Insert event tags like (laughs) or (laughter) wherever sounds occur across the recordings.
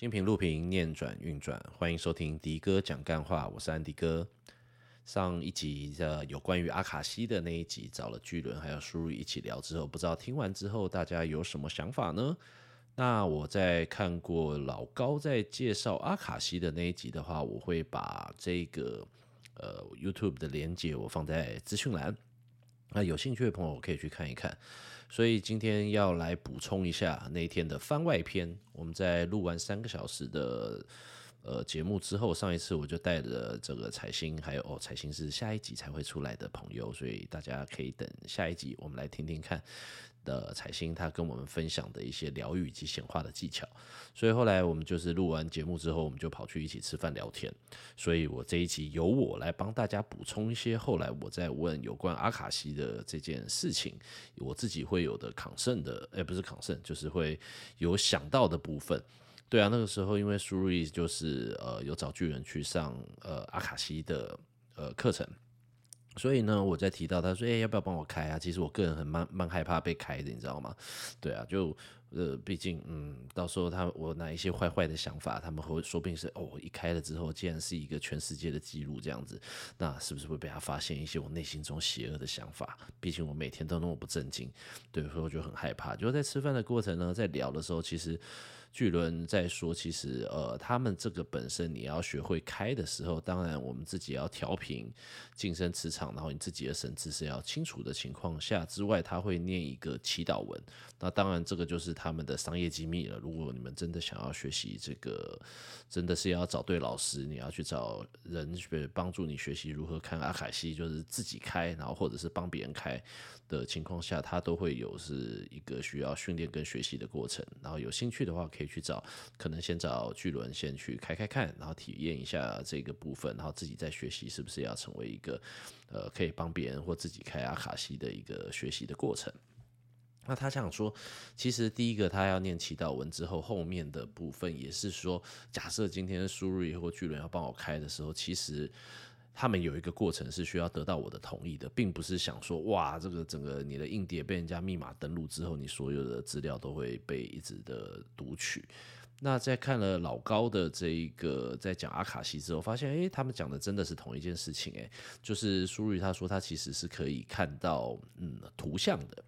心平路平，念转运转，欢迎收听迪哥讲干话，我是安迪哥。上一集的有关于阿卡西的那一集，找了巨轮还有苏瑞一起聊之后，不知道听完之后大家有什么想法呢？那我在看过老高在介绍阿卡西的那一集的话，我会把这个呃 YouTube 的连接我放在资讯栏，那有兴趣的朋友可以去看一看。所以今天要来补充一下那一天的番外篇。我们在录完三个小时的呃节目之后，上一次我就带着这个彩星，还有哦彩星是下一集才会出来的朋友，所以大家可以等下一集，我们来听听看。的彩星，他跟我们分享的一些疗愈以及显化的技巧，所以后来我们就是录完节目之后，我们就跑去一起吃饭聊天。所以我这一集由我来帮大家补充一些后来我在问有关阿卡西的这件事情，我自己会有的抗胜的，哎，不是抗胜，就是会有想到的部分。对啊，那个时候因为苏瑞就是呃有找巨人去上呃阿卡西的呃课程。所以呢，我在提到他说：“哎、要不要帮我开啊？”其实我个人很蛮蛮害怕被开的，你知道吗？对啊，就呃，毕竟嗯，到时候他我拿一些坏坏的想法，他们会说不定是哦，一开了之后，竟然是一个全世界的记录这样子，那是不是会被他发现一些我内心中邪恶的想法？毕竟我每天都那么不正经，对，所以我就很害怕。就在吃饭的过程呢，在聊的时候，其实。巨轮在说，其实呃，他们这个本身你要学会开的时候，当然我们自己要调频净身磁场，然后你自己的神智是要清楚的情况下之外，他会念一个祈祷文。那当然这个就是他们的商业机密了。如果你们真的想要学习这个，真的是要找对老师，你要去找人去帮助你学习如何看阿卡西，就是自己开，然后或者是帮别人开的情况下，他都会有是一个需要训练跟学习的过程。然后有兴趣的话，可以去找，可能先找巨轮先去开开看，然后体验一下这个部分，然后自己再学习是不是要成为一个呃可以帮别人或自己开阿卡西的一个学习的过程。那他想说，其实第一个他要念祈祷文之后，后面的部分也是说，假设今天苏瑞或巨人要帮我开的时候，其实。他们有一个过程是需要得到我的同意的，并不是想说哇，这个整个你的硬碟被人家密码登录之后，你所有的资料都会被一直的读取。那在看了老高的这一个在讲阿卡西之后，发现诶，他们讲的真的是同一件事情诶，就是苏瑞他说他其实是可以看到嗯图像的。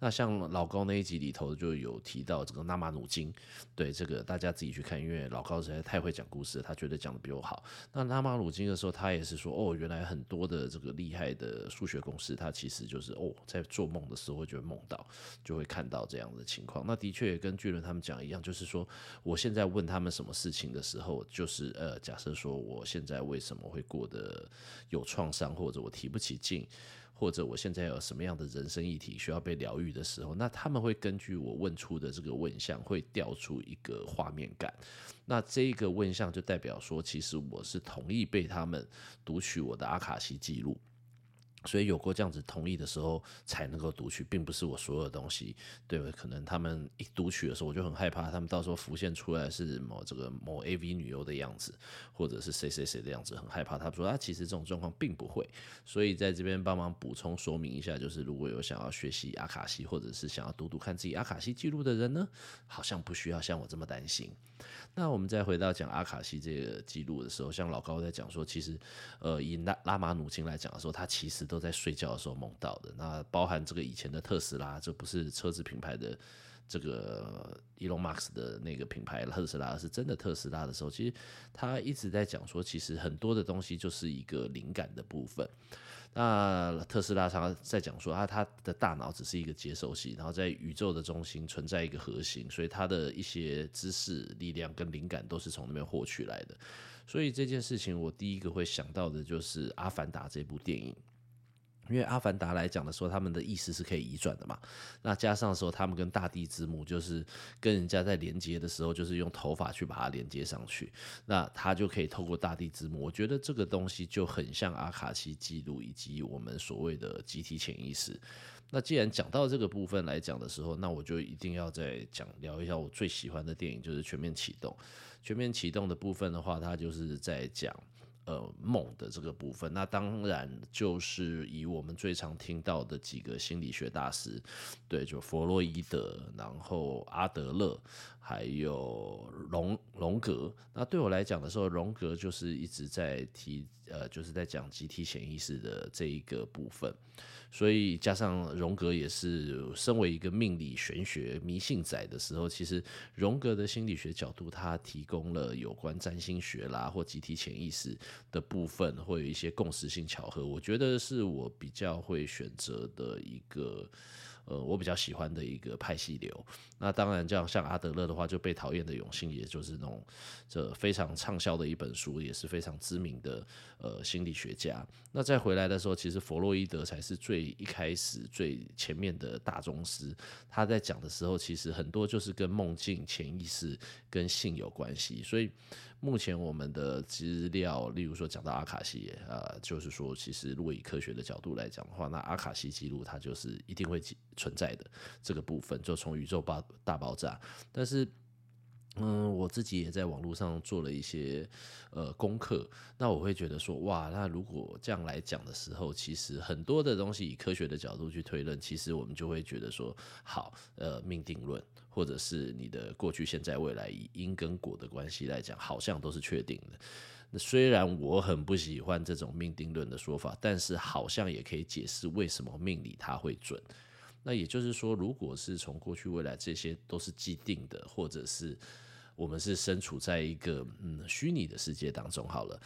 那像老高那一集里头就有提到这个纳玛努金，对这个大家自己去看，因为老高实在太会讲故事，他觉得讲的比我好。那纳玛努金的时候，他也是说，哦，原来很多的这个厉害的数学公式，他其实就是哦，在做梦的时候会觉梦到，就会看到这样的情况。那的确也跟巨人他们讲一样，就是说，我现在问他们什么事情的时候，就是呃，假设说我现在为什么会过得有创伤，或者我提不起劲。或者我现在有什么样的人生议题需要被疗愈的时候，那他们会根据我问出的这个问项，会调出一个画面感。那这个问项就代表说，其实我是同意被他们读取我的阿卡西记录。所以有过这样子同意的时候，才能够读取，并不是我所有的东西，对？可能他们一读取的时候，我就很害怕，他们到时候浮现出来是某这个某 AV 女优的样子，或者是谁谁谁的样子，很害怕。他们说啊，其实这种状况并不会。所以在这边帮忙补充说明一下，就是如果有想要学习阿卡西，或者是想要读读看自己阿卡西记录的人呢，好像不需要像我这么担心。那我们再回到讲阿卡西这个记录的时候，像老高在讲说，其实呃以拉拉玛努金来讲的时候，他其实都在睡觉的时候梦到的。那包含这个以前的特斯拉，这不是车子品牌的这个 Elon Musk 的那个品牌特斯拉，而是真的特斯拉的时候，其实他一直在讲说，其实很多的东西就是一个灵感的部分。那特斯拉常常在讲说啊，他的大脑只是一个接收器，然后在宇宙的中心存在一个核心，所以他的一些知识、力量跟灵感都是从那边获取来的。所以这件事情，我第一个会想到的就是《阿凡达》这部电影。因为阿凡达来讲的时候，他们的意识是可以移转的嘛。那加上说，他们跟大地之母就是跟人家在连接的时候，就是用头发去把它连接上去。那他就可以透过大地之母。我觉得这个东西就很像阿卡西记录以及我们所谓的集体潜意识。那既然讲到这个部分来讲的时候，那我就一定要再讲聊一下我最喜欢的电影，就是《全面启动》。《全面启动》的部分的话，它就是在讲。呃梦的这个部分。那当然就是以我们最常听到的几个心理学大师，对，就弗洛伊德，然后阿德勒，还有荣荣格。那对我来讲的时候，荣格就是一直在提，呃，就是在讲集体潜意识的这一个部分。所以加上荣格也是身为一个命理玄学迷信仔的时候，其实荣格的心理学角度，他提供了有关占星学啦或集体潜意识的部分，会有一些共识性巧合，我觉得是我比较会选择的一个。呃，我比较喜欢的一个派系流。那当然，这样像阿德勒的话，就被讨厌的永信，也就是那种这非常畅销的一本书，也是非常知名的呃心理学家。那再回来的时候，其实弗洛伊德才是最一开始最前面的大宗师。他在讲的时候，其实很多就是跟梦境、潜意识跟性有关系，所以。目前我们的资料，例如说讲到阿卡西，呃，就是说，其实如果以科学的角度来讲的话，那阿卡西记录它就是一定会存在的这个部分，就从宇宙爆大爆炸，但是。嗯，我自己也在网络上做了一些呃功课，那我会觉得说，哇，那如果这样来讲的时候，其实很多的东西以科学的角度去推论，其实我们就会觉得说，好，呃，命定论，或者是你的过去、现在、未来以因跟果的关系来讲，好像都是确定的。那虽然我很不喜欢这种命定论的说法，但是好像也可以解释为什么命理它会准。那也就是说，如果是从过去、未来这些都是既定的，或者是我们是身处在一个嗯虚拟的世界当中，好了，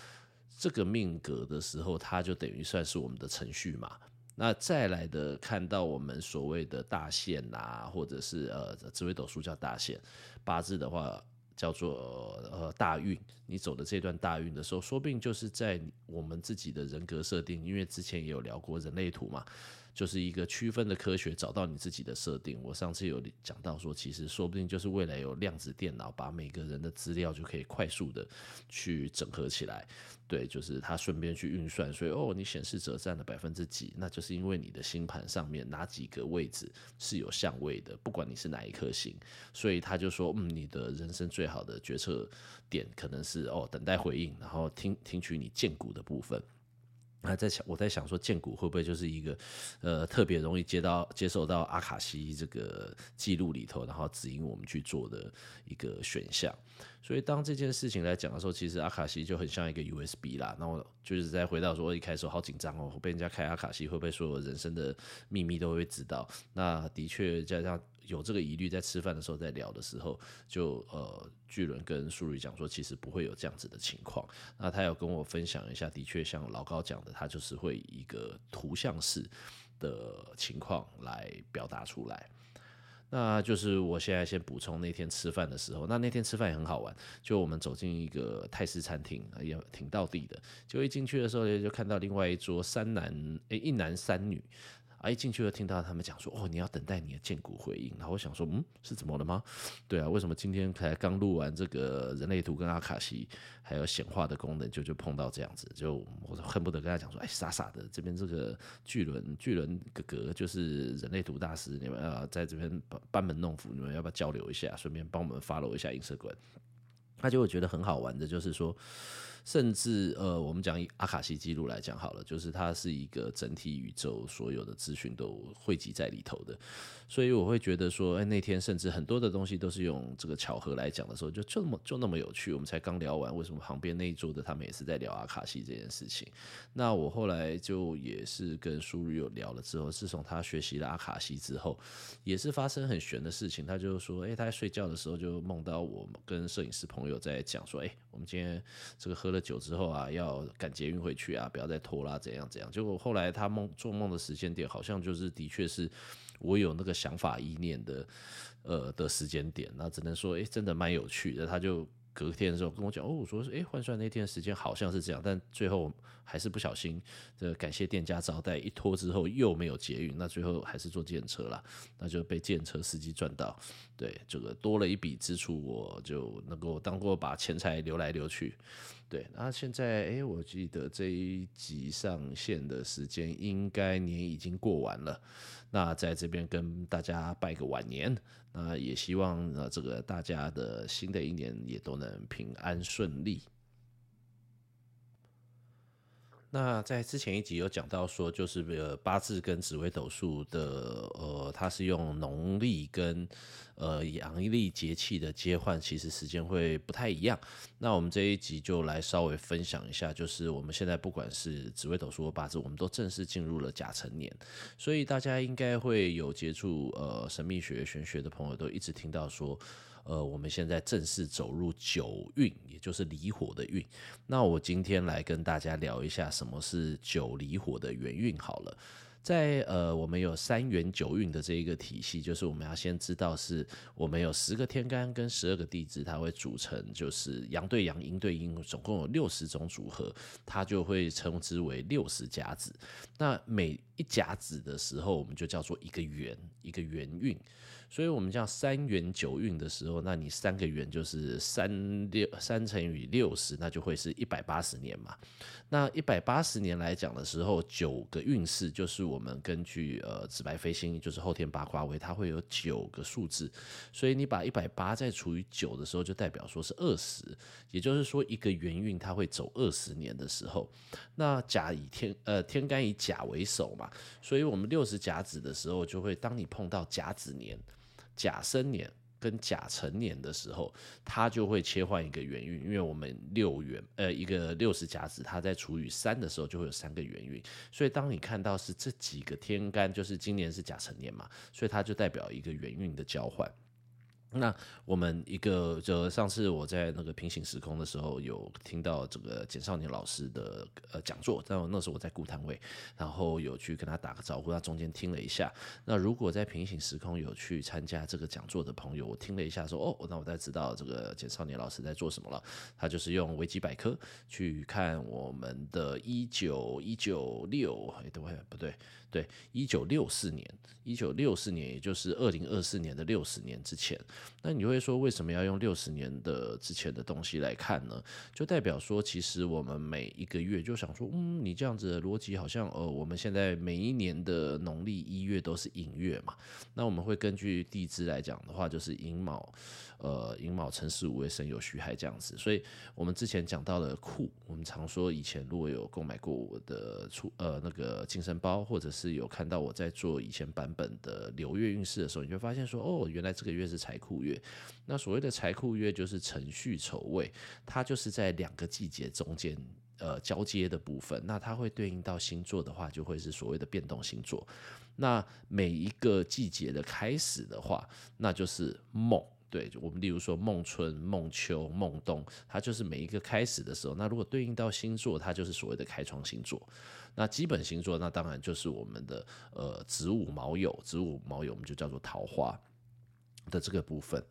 这个命格的时候，它就等于算是我们的程序嘛。那再来的看到我们所谓的大限啊，或者是呃紫微斗数叫大限，八字的话叫做呃大运。你走的这段大运的时候，说不定就是在我们自己的人格设定，因为之前也有聊过人类图嘛。就是一个区分的科学，找到你自己的设定。我上次有讲到说，其实说不定就是未来有量子电脑，把每个人的资料就可以快速的去整合起来。对，就是它顺便去运算，所以哦，你显示者占了百分之几，那就是因为你的星盘上面哪几个位置是有相位的，不管你是哪一颗星，所以他就说，嗯，你的人生最好的决策点可能是哦，等待回应，然后听听取你荐骨的部分。那在想，我在想说，荐骨会不会就是一个，呃，特别容易接到、接受到阿卡西这个记录里头，然后指引我们去做的一个选项。所以当这件事情来讲的时候，其实阿卡西就很像一个 USB 啦。那我就是在回到说，一开始好紧张哦，被人家开阿卡西，会不会所有人生的秘密都会知道？那的确加上。有这个疑虑，在吃饭的时候，在聊的时候，就呃，巨轮跟舒瑞讲说，其实不会有这样子的情况。那他有跟我分享一下，的确像老高讲的，他就是会以一个图像式的情况来表达出来。那就是我现在先补充那天吃饭的时候，那那天吃饭也很好玩，就我们走进一个泰式餐厅，也挺到地的。就一进去的时候，就看到另外一桌三男，诶，一男三女。啊！一进去就听到他们讲说：“哦，你要等待你的荐骨回应。”然后我想说：“嗯，是怎么了吗？” (laughs) 对啊，为什么今天才刚录完这个人类图跟阿卡西，还有显化的功能，就就碰到这样子？就我恨不得跟他讲说：“哎，傻傻的，这边这个巨轮巨轮哥哥就是人类图大师，你们要在这边班门弄斧，你们要不要交流一下？顺便帮我们 follow 一下 Instagram。”他就会觉得很好玩的，就是说。甚至呃，我们讲以阿卡西记录来讲好了，就是它是一个整体宇宙所有的资讯都汇集在里头的，所以我会觉得说，哎，那天甚至很多的东西都是用这个巧合来讲的时候，就就那么就那么有趣。我们才刚聊完，为什么旁边那一桌的他们也是在聊阿卡西这件事情？那我后来就也是跟苏瑞有聊了之后，自从他学习了阿卡西之后，也是发生很玄的事情。他就说，哎，他在睡觉的时候就梦到我跟摄影师朋友在讲说，哎，我们今天这个喝。了酒之后啊，要赶捷运回去啊，不要再拖拉，怎样怎样。结果后来他梦做梦的时间点，好像就是的确是我有那个想法意念的，呃的时间点。那只能说，哎，真的蛮有趣的。他就隔天的时候跟我讲，哦，我说，哎，换算那天的时间好像是这样，但最后还是不小心，这感谢店家招待，一拖之后又没有捷运，那最后还是坐电车了，那就被电车司机赚到。对，这个多了一笔支出，我就能够当过把钱财流来流去。对，那现在哎，我记得这一集上线的时间应该年已经过完了。那在这边跟大家拜个晚年，那也希望呃这个大家的新的一年也都能平安顺利。那在之前一集有讲到说，就是八字跟紫微斗数的呃，它是用农历跟呃阳历节气的接换，其实时间会不太一样。那我们这一集就来稍微分享一下，就是我们现在不管是紫微斗数或八字，我们都正式进入了甲辰年，所以大家应该会有接触呃神秘学、玄学的朋友，都一直听到说。呃，我们现在正式走入九运，也就是离火的运。那我今天来跟大家聊一下什么是九离火的元运。好了，在呃，我们有三元九运的这一个体系，就是我们要先知道是我们有十个天干跟十二个地支，它会组成就是阳对阳、阴对阴，总共有六十种组合，它就会称之为六十甲子。那每一甲子的时候，我们就叫做一个元，一个元运。所以，我们叫三元九运的时候，那你三个元就是三六三乘以六十，那就会是一百八十年嘛。那一百八十年来讲的时候，九个运势就是我们根据呃紫白飞星，就是后天八卦位，它会有九个数字。所以你把一百八再除以九的时候，就代表说是二十。也就是说，一个元运它会走二十年的时候，那甲以天呃天干以甲为首嘛，所以我们六十甲子的时候，就会当你碰到甲子年。甲申年跟甲辰年的时候，它就会切换一个元运，因为我们六元呃一个六十甲子，它在除以三的时候就会有三个元运，所以当你看到是这几个天干，就是今年是甲辰年嘛，所以它就代表一个元运的交换。那我们一个就上次我在那个平行时空的时候，有听到这个简少年老师的呃讲座，但那时候我在顾摊位，然后有去跟他打个招呼，他中间听了一下。那如果在平行时空有去参加这个讲座的朋友，我听了一下说哦，那我才知道这个简少年老师在做什么了。他就是用维基百科去看我们的一九一九六，哎，对不对？对，一九六四年，一九六四年，也就是二零二四年的六十年之前。那你会说，为什么要用六十年的之前的东西来看呢？就代表说，其实我们每一个月就想说，嗯，你这样子的逻辑好像，呃，我们现在每一年的农历一月都是寅月嘛。那我们会根据地支来讲的话，就是寅卯。呃，寅卯辰巳午未申酉戌亥这样子，所以我们之前讲到的库，我们常说以前如果有购买过我的出呃那个金生包，或者是有看到我在做以前版本的流月运势的时候，你就发现说，哦，原来这个月是财库月。那所谓的财库月就是辰戌丑未，它就是在两个季节中间呃交接的部分。那它会对应到星座的话，就会是所谓的变动星座。那每一个季节的开始的话，那就是梦。对，我们例如说梦春、梦秋、梦冬，它就是每一个开始的时候。那如果对应到星座，它就是所谓的开创星座。那基本星座，那当然就是我们的呃子午卯酉，子午卯酉我们就叫做桃花的这个部分。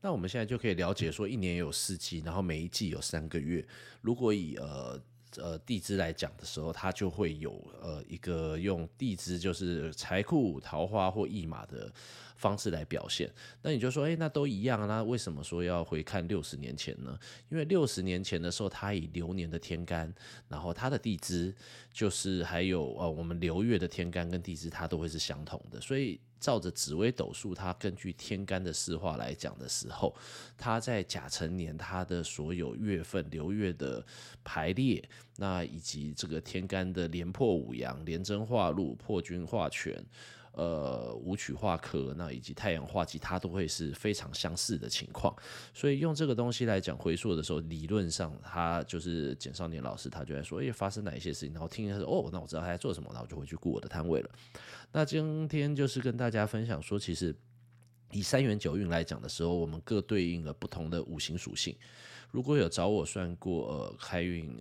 那我们现在就可以了解说，一年有四季，然后每一季有三个月。如果以呃呃地支来讲的时候，它就会有呃一个用地支就是财库、桃花或驿马的。方式来表现，那你就说，诶，那都一样，那为什么说要回看六十年前呢？因为六十年前的时候，它以流年的天干，然后它的地支就是还有呃，我们流月的天干跟地支，它都会是相同的。所以照着紫微斗数，它根据天干的四化来讲的时候，它在甲辰年，它的所有月份流月的排列，那以及这个天干的连破五阳、连贞化禄、破军化权。呃，舞曲化科，那以及太阳化忌，它都会是非常相似的情况。所以用这个东西来讲回溯的时候，理论上他就是简少年老师，他就在说，哎，发生哪一些事情，然后听一下说，哦，那我知道他在做什么，那我就回去顾我的摊位了。那今天就是跟大家分享说，其实以三元九运来讲的时候，我们各对应了不同的五行属性。如果有找我算过，呃，开运。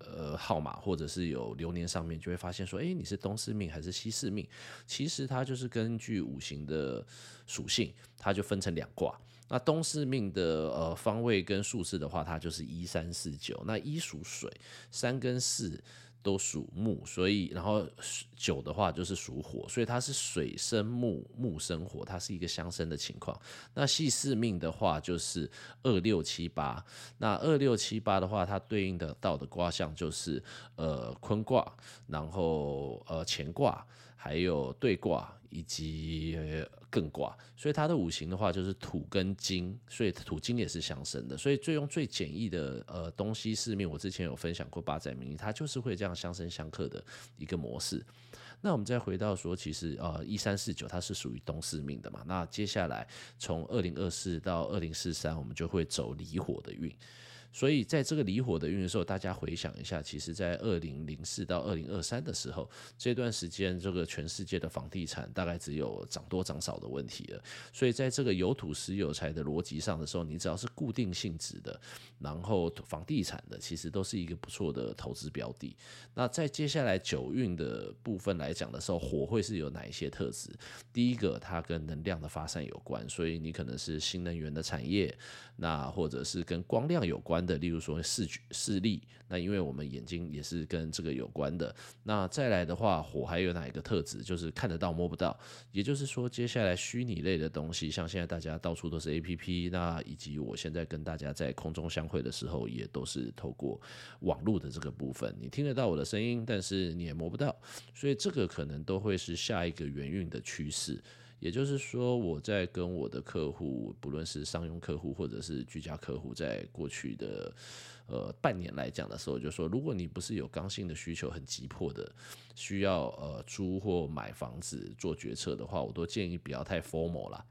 呃，号码或者是有流年上面就会发现说，哎，你是东四命还是西四命？其实它就是根据五行的属性，它就分成两卦。那东四命的呃方位跟数字的话，它就是一三四九。那一属水，三跟四。都属木，所以然后九的话就是属火，所以它是水生木，木生火，它是一个相生的情况。那系四命的话就是二六七八，那二六七八的话，它对应的到的卦象就是呃坤卦，然后呃乾卦，还有兑卦以及艮卦，所以它的五行的话就是土跟金，所以土金也是相生的，所以最用最简易的呃东西四命，我之前有分享过八载命理，它就是会这样相生相克的一个模式。那我们再回到说，其实呃一三四九它是属于东四命的嘛，那接下来从二零二四到二零四三，我们就会走离火的运。所以在这个离火的运的时候，大家回想一下，其实，在二零零四到二零二三的时候，这段时间，这个全世界的房地产大概只有涨多涨少的问题了。所以，在这个有土石有财的逻辑上的时候，你只要是固定性质的，然后房地产的，其实都是一个不错的投资标的。那在接下来九运的部分来讲的时候，火会是有哪一些特质？第一个，它跟能量的发散有关，所以你可能是新能源的产业，那或者是跟光亮有关的，例如说视觉视力，那因为我们眼睛也是跟这个有关的。那再来的话，火还有哪一个特质？就是看得到摸不到。也就是说，接下来虚拟类的东西，像现在大家到处都是 APP，那以及我现在跟大家在空中相会的时候，也都是透过网络的这个部分，你听得到我的声音，但是你也摸不到，所以这个可能都会是下一个元运的趋势。也就是说，我在跟我的客户，不论是商用客户或者是居家客户，在过去的呃半年来讲的时候，就说，如果你不是有刚性的需求很急迫的，需要呃租或买房子做决策的话，我都建议不要太 formal 啦。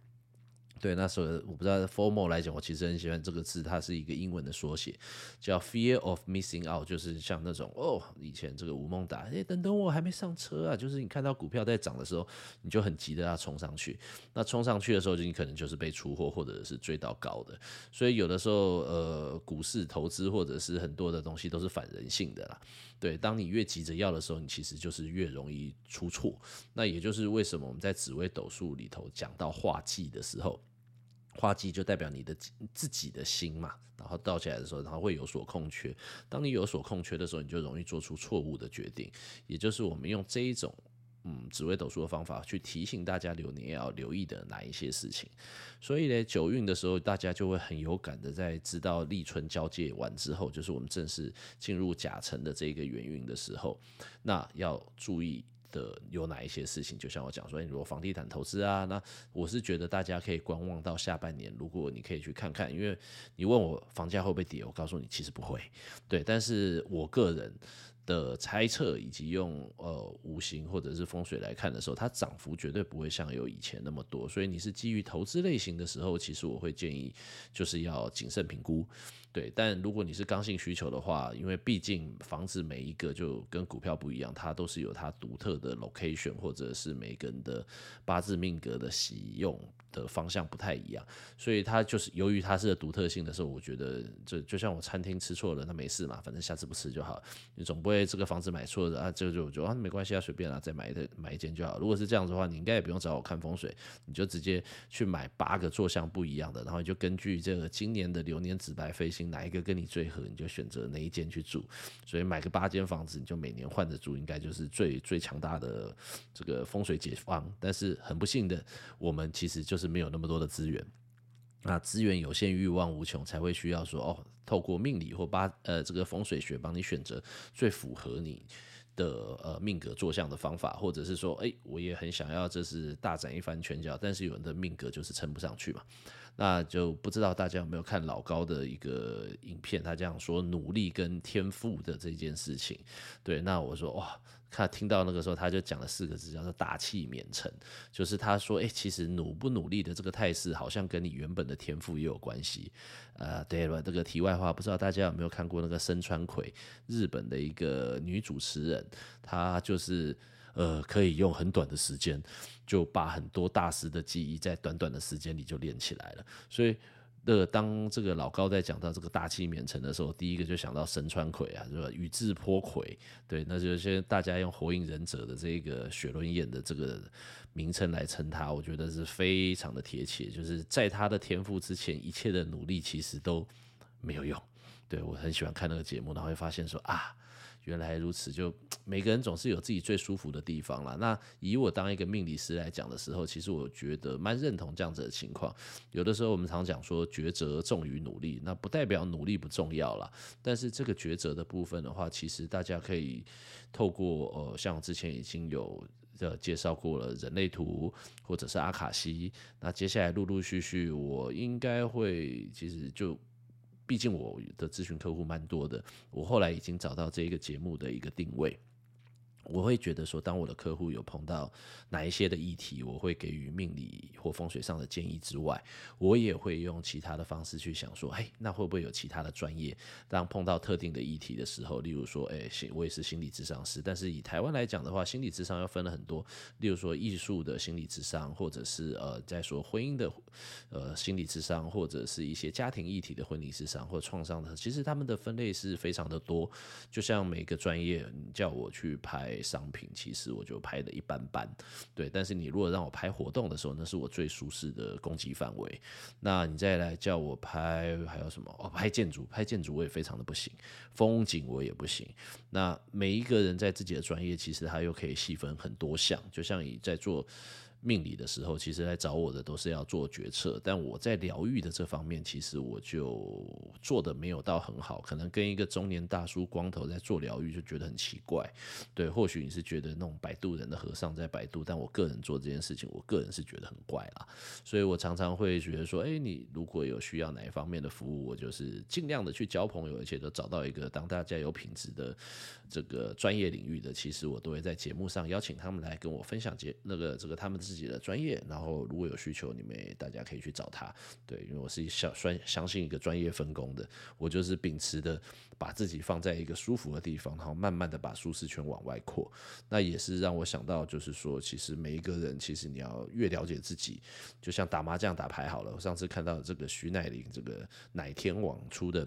对，那时候我不知道 formal 来讲，我其实很喜欢这个字，它是一个英文的缩写，叫 Fear of Missing Out，就是像那种哦，以前这个吴孟达，哎，等等我还没上车啊，就是你看到股票在涨的时候，你就很急的要冲上去，那冲上去的时候，就你可能就是被出货或者是追到高的，所以有的时候呃，股市投资或者是很多的东西都是反人性的啦。对，当你越急着要的时候，你其实就是越容易出错。那也就是为什么我们在紫微斗数里头讲到化忌的时候。花季就代表你的自己的心嘛，然后倒起来的时候，然后会有所空缺。当你有所空缺的时候，你就容易做出错误的决定。也就是我们用这一种嗯紫微斗数的方法去提醒大家流年要留意的哪一些事情。所以呢，九运的时候，大家就会很有感的在知道立春交界完之后，就是我们正式进入甲辰的这个元运的时候，那要注意。的有哪一些事情？就像我讲说，你如果房地产投资啊，那我是觉得大家可以观望到下半年。如果你可以去看看，因为你问我房价会不会跌，我告诉你其实不会。对，但是我个人的猜测以及用呃五行或者是风水来看的时候，它涨幅绝对不会像有以前那么多。所以你是基于投资类型的时候，其实我会建议就是要谨慎评估。对，但如果你是刚性需求的话，因为毕竟房子每一个就跟股票不一样，它都是有它独特的 location，或者是每个人的八字命格的喜用的方向不太一样，所以它就是由于它是独特性的时候，我觉得就就像我餐厅吃错了，那没事嘛，反正下次不吃就好。你总不会这个房子买错了啊，这个就就啊没关系啊，随便啊，再买一买一间就好。如果是这样子的话，你应该也不用找我看风水，你就直接去买八个坐向不一样的，然后你就根据这个今年的流年紫白飞哪一个跟你最合，你就选择哪一间去住。所以买个八间房子，你就每年换着住，应该就是最最强大的这个风水解方。但是很不幸的，我们其实就是没有那么多的资源，那资源有限，欲望无穷，才会需要说哦，透过命理或八呃这个风水学帮你选择最符合你的呃命格坐向的方法，或者是说，哎，我也很想要这是大展一番拳脚，但是有人的命格就是撑不上去嘛，那就不知道大家有没有看老高的一个影片，他这样说努力跟天赋的这件事情，对，那我说哇。他听到那个时候，他就讲了四个字，叫做“大器免成”。就是他说：“哎、其实努不努力的这个态势，好像跟你原本的天赋也有关系。”呃，对了，这个题外话，不知道大家有没有看过那个深川葵，日本的一个女主持人，她就是呃，可以用很短的时间就把很多大师的技艺在短短的时间里就练起来了，所以。的当这个老高在讲到这个大器免成的时候，第一个就想到神川葵啊，是吧？宇智波葵，对，那就先大家用火影忍者的这个雪轮眼的这个名称来称他，我觉得是非常的贴切。就是在他的天赋之前，一切的努力其实都没有用。对，我很喜欢看那个节目，然后会发现说啊。原来如此，就 (tsk) 每个人总是有自己最舒服的地方啦。那以我当一个命理师来讲的时候，其实我觉得蛮认同这样子的情况。有的时候我们常讲说抉择重于努力，那不代表努力不重要啦。但是这个抉择的部分的话，其实大家可以透过呃，像之前已经有的介绍过了人类图或者是阿卡西，那接下来陆陆续续我应该会，其实就毕竟我的咨询客户蛮多的，我后来已经找到这一个节目的一个定位。我会觉得说，当我的客户有碰到哪一些的议题，我会给予命理或风水上的建议之外，我也会用其他的方式去想说，哎，那会不会有其他的专业？当碰到特定的议题的时候，例如说，哎，行，我也是心理咨商师，但是以台湾来讲的话，心理咨商要分了很多，例如说艺术的心理咨商，或者是呃，在说婚姻的呃心理咨商，或者是一些家庭议题的婚礼咨商或创伤的，其实他们的分类是非常的多。就像每个专业，你叫我去拍。商品其实我就拍的一般般，对。但是你如果让我拍活动的时候，那是我最舒适的攻击范围。那你再来叫我拍还有什么？哦，拍建筑，拍建筑我也非常的不行，风景我也不行。那每一个人在自己的专业，其实他又可以细分很多项，就像你在做。命理的时候，其实来找我的都是要做决策，但我在疗愈的这方面，其实我就做的没有到很好，可能跟一个中年大叔光头在做疗愈就觉得很奇怪。对，或许你是觉得那种摆渡人的和尚在摆渡，但我个人做这件事情，我个人是觉得很怪啦。所以我常常会觉得说，哎，你如果有需要哪一方面的服务，我就是尽量的去交朋友，而且都找到一个当大家有品质的这个专业领域的，其实我都会在节目上邀请他们来跟我分享节那个这个他们。自己的专业，然后如果有需求，你们大家可以去找他。对，因为我是相相信一个专业分工的，我就是秉持的把自己放在一个舒服的地方，然后慢慢的把舒适圈往外扩。那也是让我想到，就是说，其实每一个人，其实你要越了解自己，就像打麻将打牌好了。我上次看到这个徐乃麟这个乃天网出的。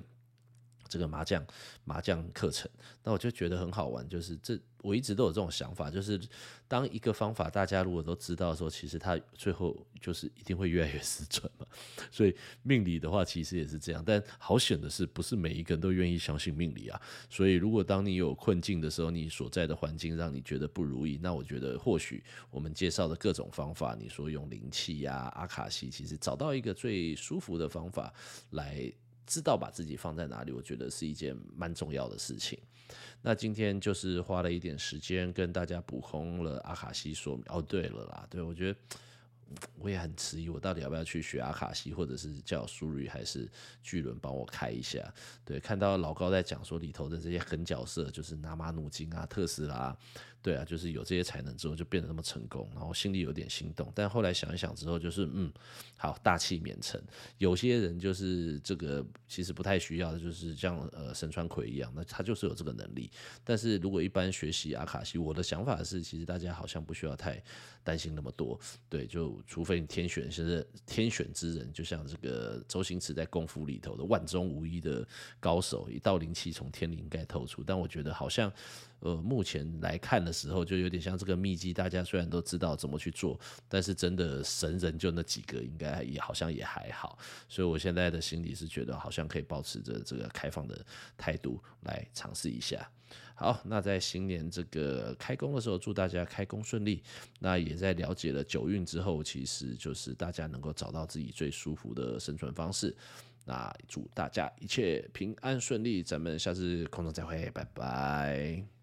这个麻将麻将课程，那我就觉得很好玩。就是这，我一直都有这种想法，就是当一个方法大家如果都知道的时候，其实它最后就是一定会越来越失准嘛。(laughs) 所以命理的话，其实也是这样。但好险的是，不是每一个人都愿意相信命理啊。所以，如果当你有困境的时候，你所在的环境让你觉得不如意，那我觉得或许我们介绍的各种方法，你说用灵气呀、阿卡西，其实找到一个最舒服的方法来。知道把自己放在哪里，我觉得是一件蛮重要的事情。那今天就是花了一点时间跟大家补充了阿卡西说明。哦，对了啦，对，我觉得我也很迟疑，我到底要不要去学阿卡西，或者是叫苏瑞还是巨轮帮我开一下？对，看到老高在讲说里头的这些狠角色，就是拿马努金啊、特斯拉。对啊，就是有这些才能之后就变得那么成功，然后心里有点心动。但后来想一想之后，就是嗯，好，大器免成。有些人就是这个其实不太需要，就是像呃神川葵一样，那他就是有这个能力。但是如果一般学习阿卡西，我的想法是，其实大家好像不需要太担心那么多。对，就除非你天选是天选之人，就像这个周星驰在功夫里头的万中无一的高手，一道灵气从天灵盖透出。但我觉得好像。呃，目前来看的时候，就有点像这个秘籍，大家虽然都知道怎么去做，但是真的神人就那几个，应该也好像也还好。所以我现在的心里是觉得，好像可以保持着这个开放的态度来尝试一下。好，那在新年这个开工的时候，祝大家开工顺利。那也在了解了九运之后，其实就是大家能够找到自己最舒服的生存方式。那祝大家一切平安顺利，咱们下次空中再会，拜拜。